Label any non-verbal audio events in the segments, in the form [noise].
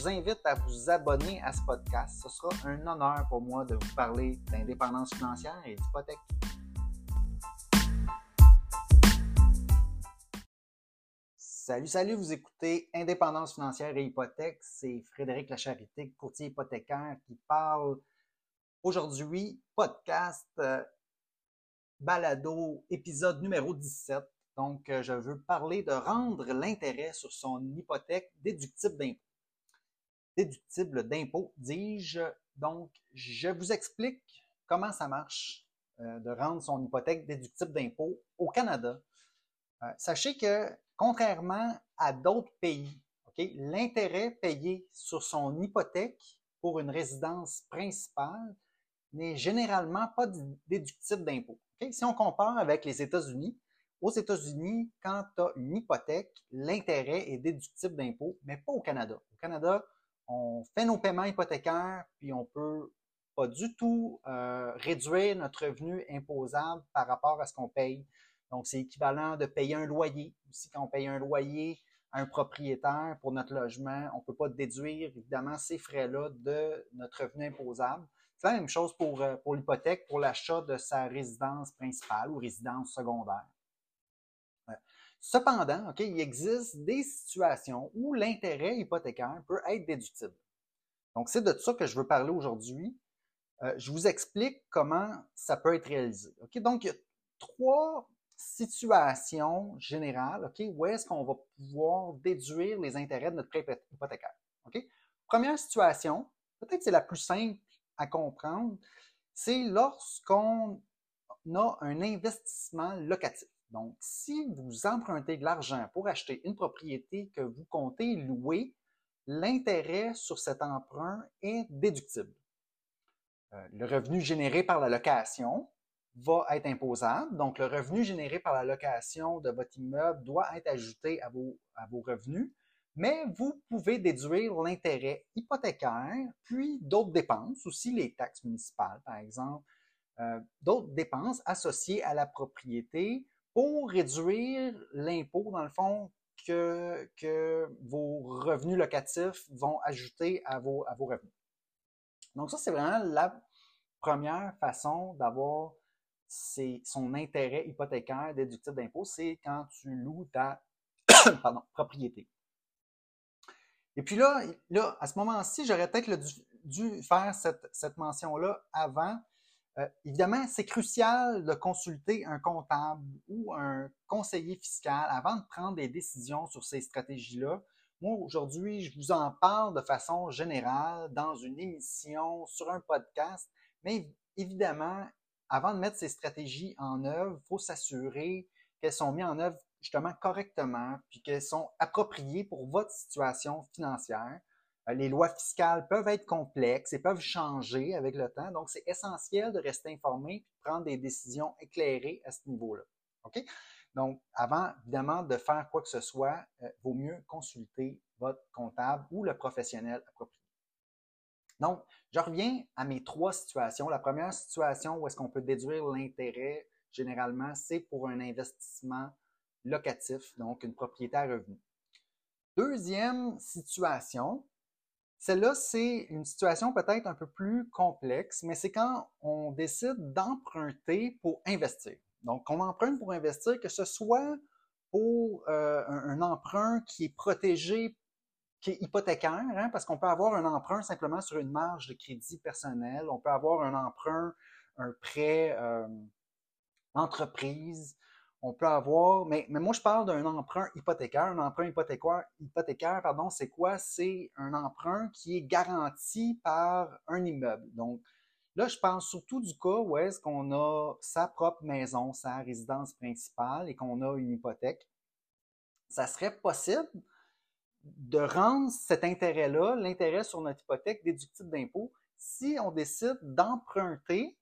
Vous invite à vous abonner à ce podcast. Ce sera un honneur pour moi de vous parler d'indépendance financière et d'hypothèque. Salut, salut, vous écoutez Indépendance financière et hypothèque. C'est Frédéric Lacharité, courtier hypothécaire, qui parle aujourd'hui, podcast euh, balado, épisode numéro 17. Donc, euh, je veux parler de rendre l'intérêt sur son hypothèque déductible d'impôt. Déductible d'impôt, dis-je. Donc, je vous explique comment ça marche euh, de rendre son hypothèque déductible d'impôt au Canada. sachez que Contrairement à d'autres pays, l'intérêt payé sur son hypothèque pour une résidence principale n'est généralement pas déductible d'impôt. Si on compare avec les États-Unis, aux États-Unis, quand tu as une hypothèque, l'intérêt est déductible d'impôt, mais pas au Canada. Au Canada, on fait nos paiements hypothécaires, puis on peut pas du tout euh, réduire notre revenu imposable par rapport à ce qu'on paye donc, c'est équivalent de payer un loyer. Quand on paye un loyer à un propriétaire pour notre logement, on ne peut pas déduire, évidemment, ces frais-là de notre revenu imposable. C'est la même chose pour, euh, pour l'hypothèque, pour l'achat de sa résidence principale ou résidence secondaire. Cependant, OK, il existe des situations où l'intérêt hypothécaire peut être déductible. Donc, c'est de ça que je veux parler aujourd'hui. Euh, je vous explique comment ça peut être réalisé. OK? Donc, il y a trois situation générale, OK, où est-ce qu'on va pouvoir déduire les intérêts de notre prêt hypothécaire. OK? Première situation, peut-être c'est la plus simple à comprendre, c'est lorsqu'on a un investissement locatif. Donc, si vous empruntez de l'argent pour acheter une propriété que vous comptez louer, l'intérêt sur cet emprunt est déductible. Euh, le revenu généré par la location va être imposable. Donc, le revenu généré par la location de votre immeuble doit être ajouté à vos, revenus, mais vous pouvez déduire l'intérêt hypothécaire, puis d'autres dépenses, aussi les taxes municipales, par exemple, d'autres dépenses associées à la propriété pour réduire l'impôt, dans le fond, que, que, vos revenus locatifs vont ajouter à vos, à vos revenus. Donc, ça, c'est vraiment la première façon d'avoir son intérêt hypothécaire déductible d'impôt, c'est quand tu loues ta [coughs] propriété. Et puis là, là à ce moment-ci, j'aurais peut-être dû, faire cette, mention-là avant. Euh, évidemment, c'est crucial de consulter un comptable ou un conseiller fiscal avant de prendre des décisions sur ces stratégies-là. Moi, aujourd'hui, je vous en parle de façon générale dans une émission, sur un podcast, mais évidemment, avant de mettre ces stratégies en œuvre, il faut s'assurer qu'elles sont mises en œuvre justement correctement, puis qu'elles sont appropriées pour votre situation financière. Euh, les lois fiscales peuvent être complexes et peuvent changer avec le temps, donc c'est essentiel de rester informé et de prendre des décisions éclairées à ce niveau-là. OK? Donc, avant, évidemment, de faire quoi que ce soit, euh, vaut mieux consulter votre comptable ou le professionnel approprié. Donc, je reviens à mes trois situations. La première situation où est-ce qu'on peut déduire l'intérêt, généralement, c'est pour un investissement locatif, donc une propriété à revenu. Deuxième situation, celle-là, c'est une situation peut-être un peu plus complexe, mais c'est quand on décide d'emprunter pour investir. Donc, on emprunte pour investir, que ce soit pour euh, un, emprunt qui est protégé qui est hypothécaire, hein, parce qu'on peut avoir un emprunt simplement sur une marge de crédit personnel, on peut avoir un emprunt, un prêt euh, entreprise, on peut avoir, mais, mais moi je parle d'un emprunt hypothécaire. Un emprunt hypothécaire, hypothécaire pardon, c'est quoi? C'est un emprunt qui est garanti par un immeuble. Donc là, je pense surtout du cas où est-ce qu'on a sa propre maison, sa résidence principale et qu'on a une hypothèque. Ça serait possible de rendre cet intérêt-là, l'intérêt sur notre hypothèque déductible d'impôt, si on décide d'emprunter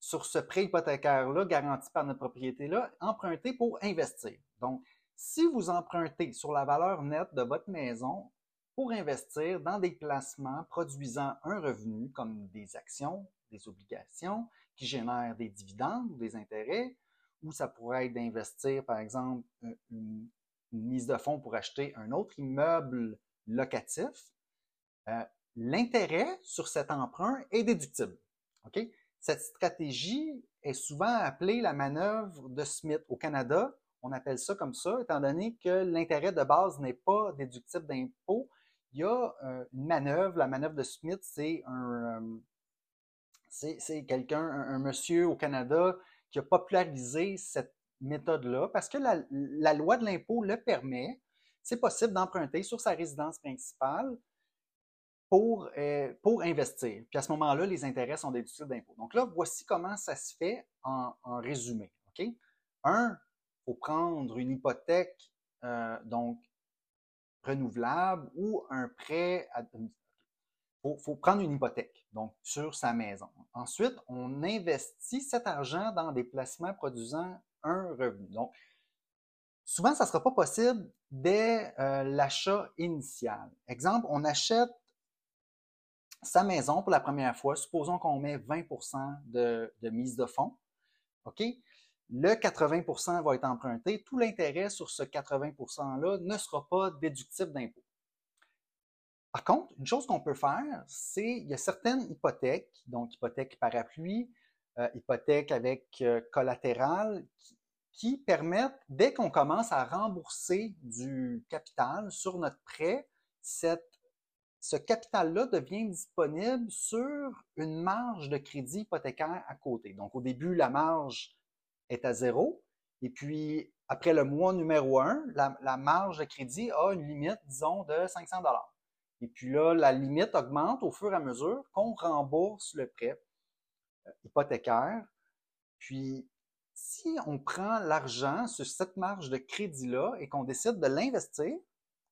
sur ce prêt hypothécaire-là, garanti par notre propriété-là, emprunter pour investir. Donc, si vous empruntez sur la valeur nette de votre maison pour investir dans des placements produisant un revenu comme des actions, des obligations qui génèrent des dividendes ou des intérêts, ou ça pourrait être d'investir, par exemple, une, mise de fonds pour acheter un autre immeuble locatif, euh, l'intérêt sur cet emprunt est déductible. Cette stratégie est souvent appelée la manœuvre de Smith. Au Canada, on appelle ça comme ça, étant donné que l'intérêt de base n'est pas déductible d'impôt. Il y a euh, une manœuvre, la manœuvre de Smith, c'est un, euh, c'est quelqu'un, un, monsieur au Canada qui a popularisé cette méthode-là parce que la, la loi de l'impôt le permet. C'est possible d'emprunter sur sa résidence principale pour, euh, pour investir. Puis à ce moment-là, les intérêts sont déductibles d'impôt. Donc là, voici comment ça se fait en, résumé. OK? Un, il faut prendre une hypothèque euh, donc renouvelable ou un prêt. Il faut, prendre une hypothèque donc sur sa maison. Ensuite, on investit cet argent dans des placements produisant un revenu. Donc, souvent, ça ne sera pas possible dès euh, l'achat initial. Exemple, on achète sa maison pour la première fois, supposons qu'on met 20% de, mise de fonds, OK? Le 80% va être emprunté. Tout l'intérêt sur ce 80 %-là ne sera pas déductible d'impôt. Par contre, une chose qu'on peut faire, c'est il y a certaines hypothèques, donc hypothèques parapluie, euh, hypothèques avec euh, collatéral, qui, qui, permettent, dès qu'on commence à rembourser du capital sur notre prêt, cette ce capital-là devient disponible sur une marge de crédit hypothécaire à côté. Donc, au début, la marge est à zéro. Et puis, après le mois numéro un, la, marge de crédit a une limite, disons, de 500 dollars. Et puis là, la limite augmente au fur et à mesure qu'on rembourse le prêt euh, hypothécaire. Puis, si on prend l'argent sur cette marge de crédit-là et qu'on décide de l'investir,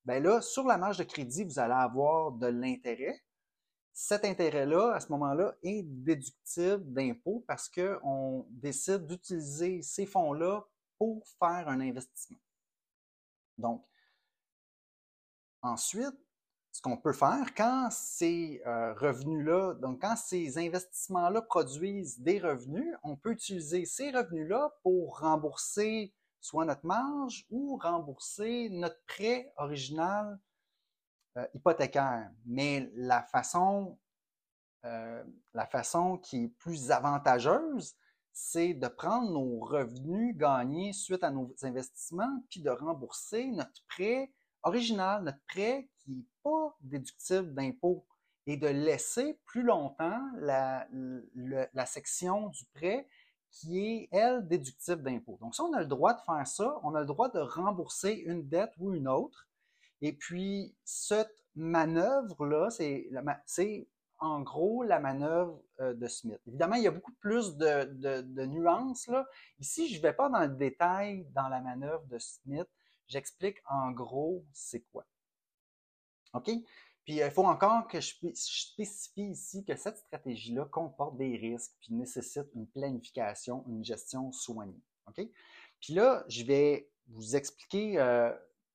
Bien là, sur la marge de crédit, vous allez avoir de l'intérêt. Cet intérêt-là, à ce moment-là, est déductible d'impôt parce qu'on décide d'utiliser ces fonds-là pour faire un investissement. Donc, ensuite, ce qu'on peut faire quand ces euh, revenus-là, donc quand ces investissements-là produisent des revenus, on peut utiliser ces revenus-là pour rembourser soit notre marge ou rembourser notre prêt original euh, hypothécaire. Mais la façon, euh, la façon qui est plus avantageuse, c'est de prendre nos revenus gagnés suite à nos investissements, puis de rembourser notre prêt original, notre prêt qui n'est pas déductible d'impôt, et de laisser plus longtemps la section du prêt qui est, elle, déductible d'impôt. Donc, ça, on a le droit de faire ça. On a le droit de rembourser une dette ou une autre. Et puis, cette manœuvre-là, c'est en gros la manœuvre euh, de Smith. Évidemment, il y a beaucoup plus de, nuances. Là. Ici, je ne vais pas dans le détail dans la manœuvre de Smith. J'explique en gros c'est quoi. OK? Puis il faut encore que je spécifie ici que cette stratégie-là comporte des risques puis nécessite une planification, une gestion soignée. OK? Puis là, je vais vous expliquer, euh,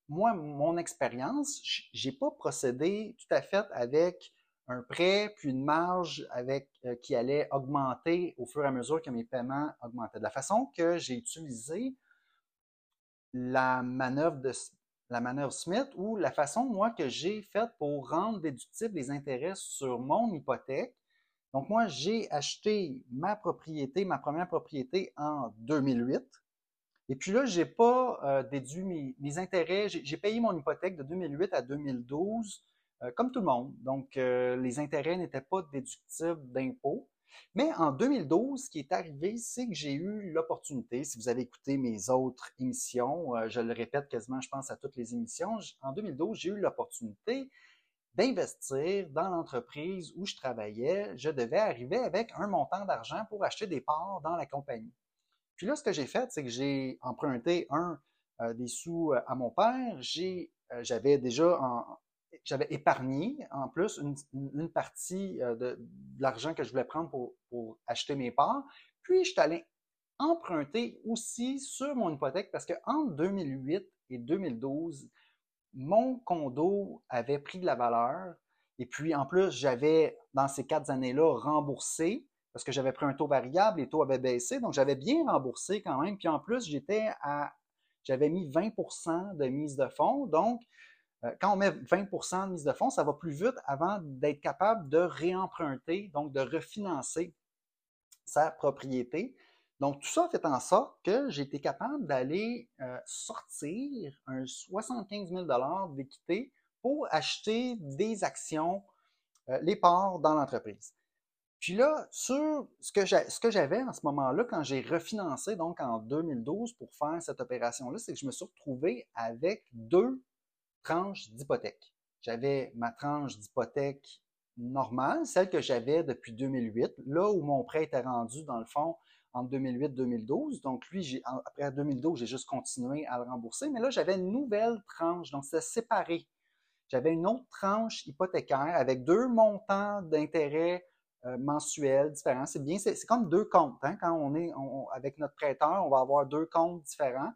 moi, mon expérience, j'ai pas procédé tout à fait avec un prêt puis une marge avec euh, qui allait augmenter au fur et à mesure que mes paiements augmentaient. De la façon que j'ai utilisé la manœuvre de la manœuvre Smith ou la façon, moi, que j'ai faite pour rendre déductibles les intérêts sur mon hypothèque. Donc, moi, j'ai acheté ma propriété, ma première propriété en 2008. Et puis là, j'ai pas euh, déduit mes, intérêts. J'ai payé mon hypothèque de 2008 à 2012 euh, comme tout le monde. Donc, euh, les intérêts n'étaient pas déductibles d'impôts. Mais en 2012, ce qui est arrivé, c'est que j'ai eu l'opportunité, si vous avez écouté mes autres émissions, euh, je le répète quasiment, je pense, à toutes les émissions, en 2012, j'ai eu l'opportunité d'investir dans l'entreprise où je travaillais. Je devais arriver avec un montant d'argent pour acheter des parts dans la compagnie. Puis là, ce que j'ai fait, c'est que j'ai emprunté un euh, des sous euh, à mon père. j'avais déjà j'avais épargné en plus une, partie euh, de, l'argent que je voulais prendre pour, acheter mes parts. Puis, je suis allé emprunter aussi sur mon hypothèque parce qu'en 2008 et 2012, mon condo avait pris de la valeur. Et puis, en plus, j'avais, dans ces quatre années-là, remboursé parce que j'avais pris un taux variable, les taux avaient baissé, donc j'avais bien remboursé quand même. Puis en plus, j'étais à, j'avais mis 20% de mise de fonds. Donc, quand on met 20% de mise de fonds, ça va plus vite avant d'être capable de réemprunter, donc de refinancer sa propriété. Donc, tout ça fait en sorte que j'ai été capable d'aller euh, sortir un 75 000 d'équité pour acheter des actions, euh, les parts dans l'entreprise. Puis là, sur ce que j'avais en ce moment-là, quand j'ai refinancé, donc en 2012, pour faire cette opération-là, c'est que je me suis retrouvé avec deux tranches d'hypothèque. J'avais ma tranche d'hypothèque normale, celle que j'avais depuis 2008, là où mon prêt était rendu, dans le fond, en 2008-2012. Donc, lui, après 2012, j'ai juste continué à le rembourser. Mais là, j'avais une nouvelle tranche, donc c'est séparé. J'avais une autre tranche hypothécaire avec deux montants d'intérêt euh, mensuels différents. C'est bien, c'est comme deux comptes. Hein. Quand on est avec notre prêteur, on va avoir deux comptes différents.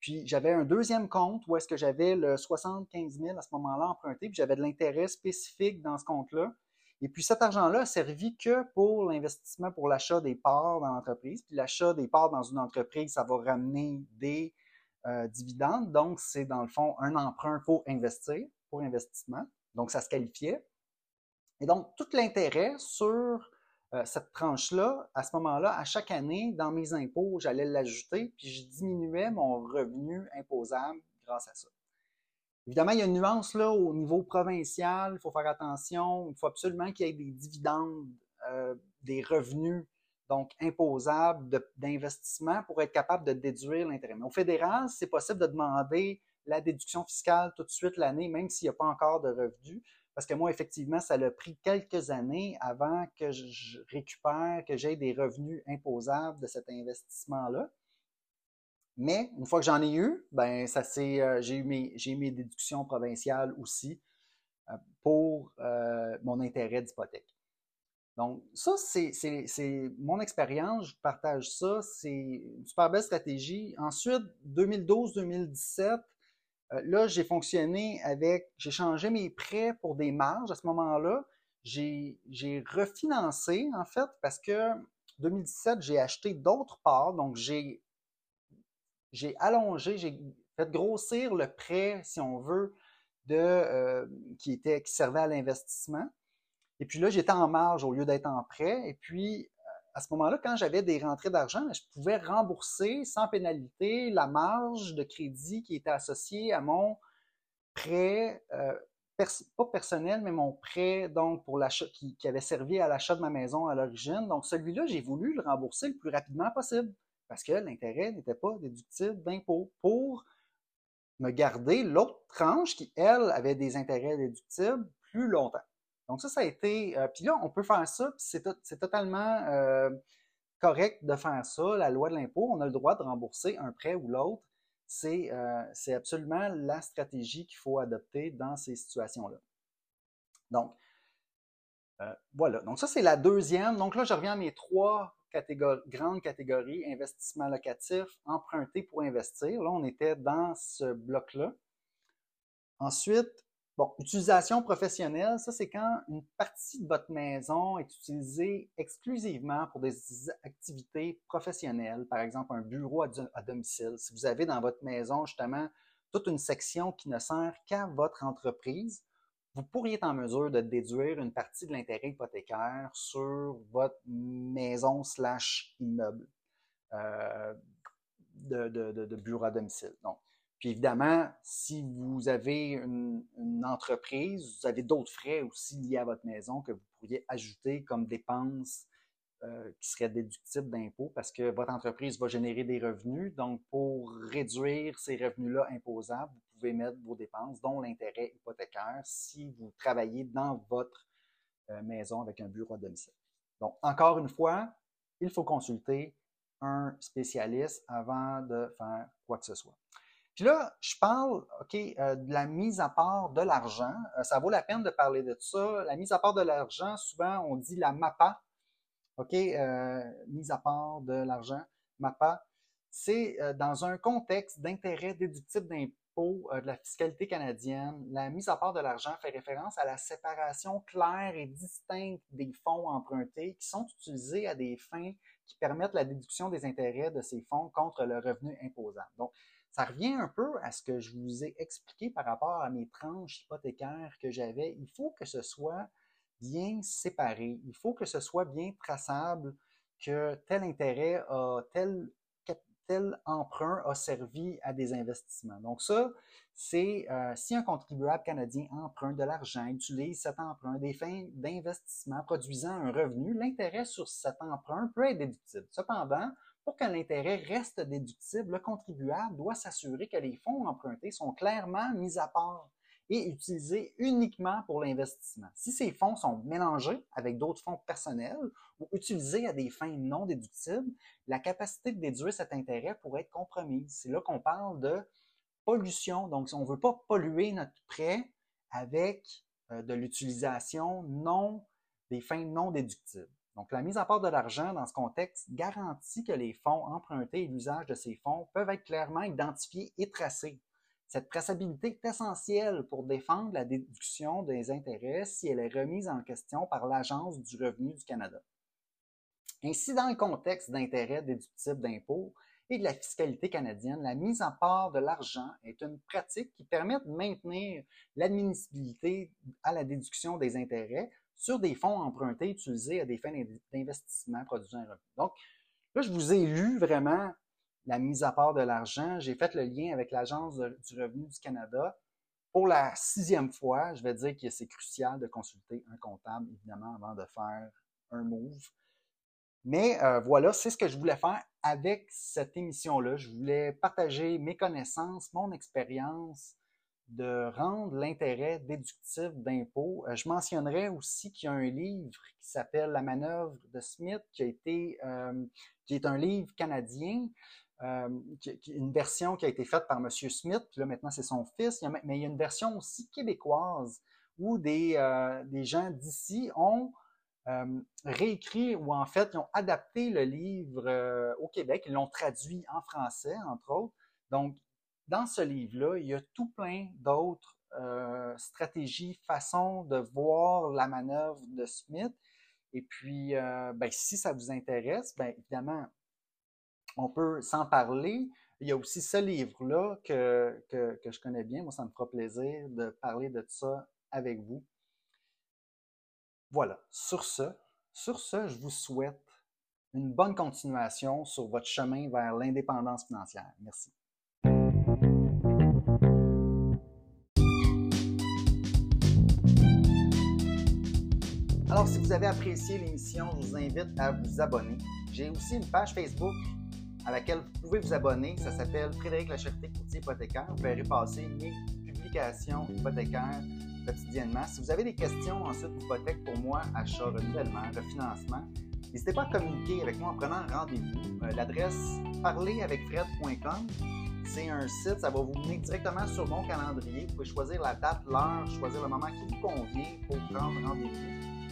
Puis j'avais un deuxième compte où est-ce que j'avais le 75 000 à ce moment-là emprunté, puis j'avais de l'intérêt spécifique dans ce compte-là. Et puis cet argent-là a servi que pour l'investissement, pour l'achat des parts dans l'entreprise. Puis l'achat des parts dans une entreprise, ça va ramener des euh, dividendes. Donc c'est dans le fond un emprunt pour investir, pour investissement. Donc ça se qualifiait. Et donc, tout l'intérêt sur euh, cette tranche-là, à ce moment-là, à chaque année, dans mes impôts, j'allais l'ajouter, puis je diminuais mon revenu imposable grâce à ça. Évidemment, il y a une nuance là au niveau provincial, il faut faire attention, il faut absolument qu'il y ait des dividendes, euh, des revenus donc imposables d'investissement pour être capable de déduire l'intérêt. Mais au fédéral, c'est possible de demander la déduction fiscale tout de suite l'année, même s'il n'y a pas encore de revenus. Parce que moi, effectivement, ça a pris quelques années avant que je récupère, que j'ai des revenus imposables de cet investissement-là. Mais une fois que j'en ai eu, ben ça c'est, euh, j'ai eu mes, j'ai mes déductions provinciales aussi euh, pour euh, mon intérêt d'hypothèque. Donc, ça, c'est, c'est mon expérience, je partage ça, c'est une super belle stratégie. Ensuite, 2012-2017, euh, là, j'ai fonctionné avec, j'ai changé mes prêts pour des marges à ce moment-là. J'ai refinancé, en fait, parce que 2017, j'ai acheté d'autres parts. Donc, j'ai allongé, j'ai fait grossir le prêt, si on veut, euh, qui, était, qui servait à l'investissement. Et puis là, j'étais en marge au lieu d'être en prêt. Et puis, à ce moment-là, quand j'avais des rentrées d'argent, je pouvais rembourser sans pénalité la marge de crédit qui était associée à mon prêt, euh, pas personnel, mais mon prêt donc pour qui, avait servi à l'achat de ma maison à l'origine. Donc celui-là, j'ai voulu le rembourser le plus rapidement possible parce que l'intérêt n'était pas déductible d'impôt pour me garder l'autre tranche qui, elle, avait des intérêts déductibles plus longtemps. Donc ça, ça a été... Euh, puis là, on peut faire ça, c'est, totalement euh, correct de faire ça. La loi de l'impôt, on a le droit de rembourser un prêt ou l'autre. C'est, euh, absolument la stratégie qu'il faut adopter dans ces situations-là. Donc, voilà. Donc ça, c'est la deuxième. Donc là, je reviens à mes trois grandes catégories, investissement locatif, emprunter pour investir. Là, on était dans ce bloc-là. Ensuite, Bon, utilisation professionnelle, ça c'est quand une partie de votre maison est utilisée exclusivement pour des activités professionnelles, par exemple un bureau à domicile. Si vous avez dans votre maison justement toute une section qui ne sert qu'à votre entreprise, vous pourriez être en mesure de déduire une partie de l'intérêt hypothécaire sur votre maison slash immeuble euh, de, de, bureau à domicile. Donc, puis évidemment, si vous avez une, entreprise, vous avez d'autres frais aussi liés à votre maison que vous pourriez ajouter comme dépenses euh, qui seraient déductibles d'impôts parce que votre entreprise va générer des revenus. Donc, pour réduire ces revenus-là imposables, vous pouvez mettre vos dépenses, dont l'intérêt hypothécaire, si vous travaillez dans votre euh, maison avec un bureau à domicile. Donc, encore une fois, il faut consulter un spécialiste avant de faire quoi que ce soit Puis là, je parle, OK, euh, de la mise à part de l'argent. Euh, ça vaut la peine de parler de ça. La mise à part de l'argent, souvent, on dit la MAPA. OK, euh, mise à part de l'argent, MAPA. C'est dans un contexte d'intérêt déductible d'impôt de la fiscalité canadienne. La mise à part de l'argent fait référence à la séparation claire et distincte des fonds empruntés qui sont utilisés à des fins qui permettent la déduction des intérêts de ces fonds contre le revenu imposable. Ça revient un peu à ce que je vous ai expliqué par rapport à mes tranches hypothécaires que j'avais. Il faut que ce soit bien séparé. Il faut que ce soit bien traçable que tel intérêt a tel emprunt a servi à des investissements. Donc ça, c'est euh, si un contribuable canadien emprunte de l'argent, utilise cet emprunt des fins d'investissement produisant un revenu, l'intérêt sur cet emprunt peut être déductible. Cependant, pour que l'intérêt reste déductible, le contribuable doit s'assurer que les fonds empruntés sont clairement mis à part et utilisés uniquement pour l'investissement. Si ces fonds sont mélangés avec d'autres fonds personnels ou utilisés à des fins non déductibles, la capacité de déduire cet intérêt pourrait être compromise. C'est là qu'on parle de pollution. Donc, on ne veut pas polluer notre prêt avec euh, de l'utilisation non des fins non déductibles. Donc, la mise à part de l'argent dans ce contexte garantit que les fonds empruntés et l'usage de ces fonds peuvent être clairement identifiés et tracés. Cette traçabilité est essentielle pour défendre la déduction des intérêts si elle est remise en question par l'Agence du revenu du Canada. Ainsi, dans le contexte d'intérêts déductibles d'impôts et de la fiscalité canadienne, la mise à part de l'argent est une pratique qui permet de maintenir l'admissibilité à la déduction des intérêts sur des fonds empruntés utilisés à des fins d'investissement produisant un revenu. Donc, là, je vous ai lu vraiment la mise à part de l'argent. J'ai fait le lien avec l'Agence du revenu du Canada. Pour la sixième fois, je vais dire que c'est crucial de consulter un comptable, évidemment, avant de faire un move. Mais euh, voilà, c'est ce que je voulais faire avec cette émission-là. Je voulais partager mes connaissances, mon expérience, de rendre l'intérêt déductif d'impôt. Euh, je mentionnerai aussi qu'il y a un livre qui s'appelle La manœuvre de Smith, qui a été, euh, qui est un livre canadien, euh, une version qui a été faite par M. Smith, puis là maintenant c'est son fils, mais il y a une version aussi québécoise où des, des gens d'ici ont réécrit ou en fait ils ont adapté le livre au Québec, ils l'ont traduit en français entre autres. Donc dans ce livre-là, il y a tout plein d'autres euh, stratégies, façons de voir la manœuvre de Smith. Et puis, euh, ben, si ça vous intéresse, bien évidemment, on peut s'en parler. Il y a aussi ce livre-là que, que, que, je connais bien. Moi, ça me fera plaisir de parler de ça avec vous. Voilà. Sur ce, sur ce, je vous souhaite une bonne continuation sur votre chemin vers l'indépendance financière. Merci. Alors, si vous avez apprécié l'émission, je vous invite à vous abonner. J'ai aussi une page Facebook à laquelle vous pouvez vous abonner. Ça s'appelle Frédéric Lacherté Courtier Hypothécaire. Vous verrez passer mes publications hypothécaires quotidiennement. Si vous avez des questions ensuite d'hypothèque pour moi, achat, renouvellement, refinancement, n'hésitez pas à communiquer avec moi en prenant rendez-vous. Euh, l'adresse parleravecfred.com c'est un site, ça va vous mener directement sur mon calendrier. Vous pouvez choisir la date, l'heure, choisir le moment qui vous convient pour prendre rendez-vous.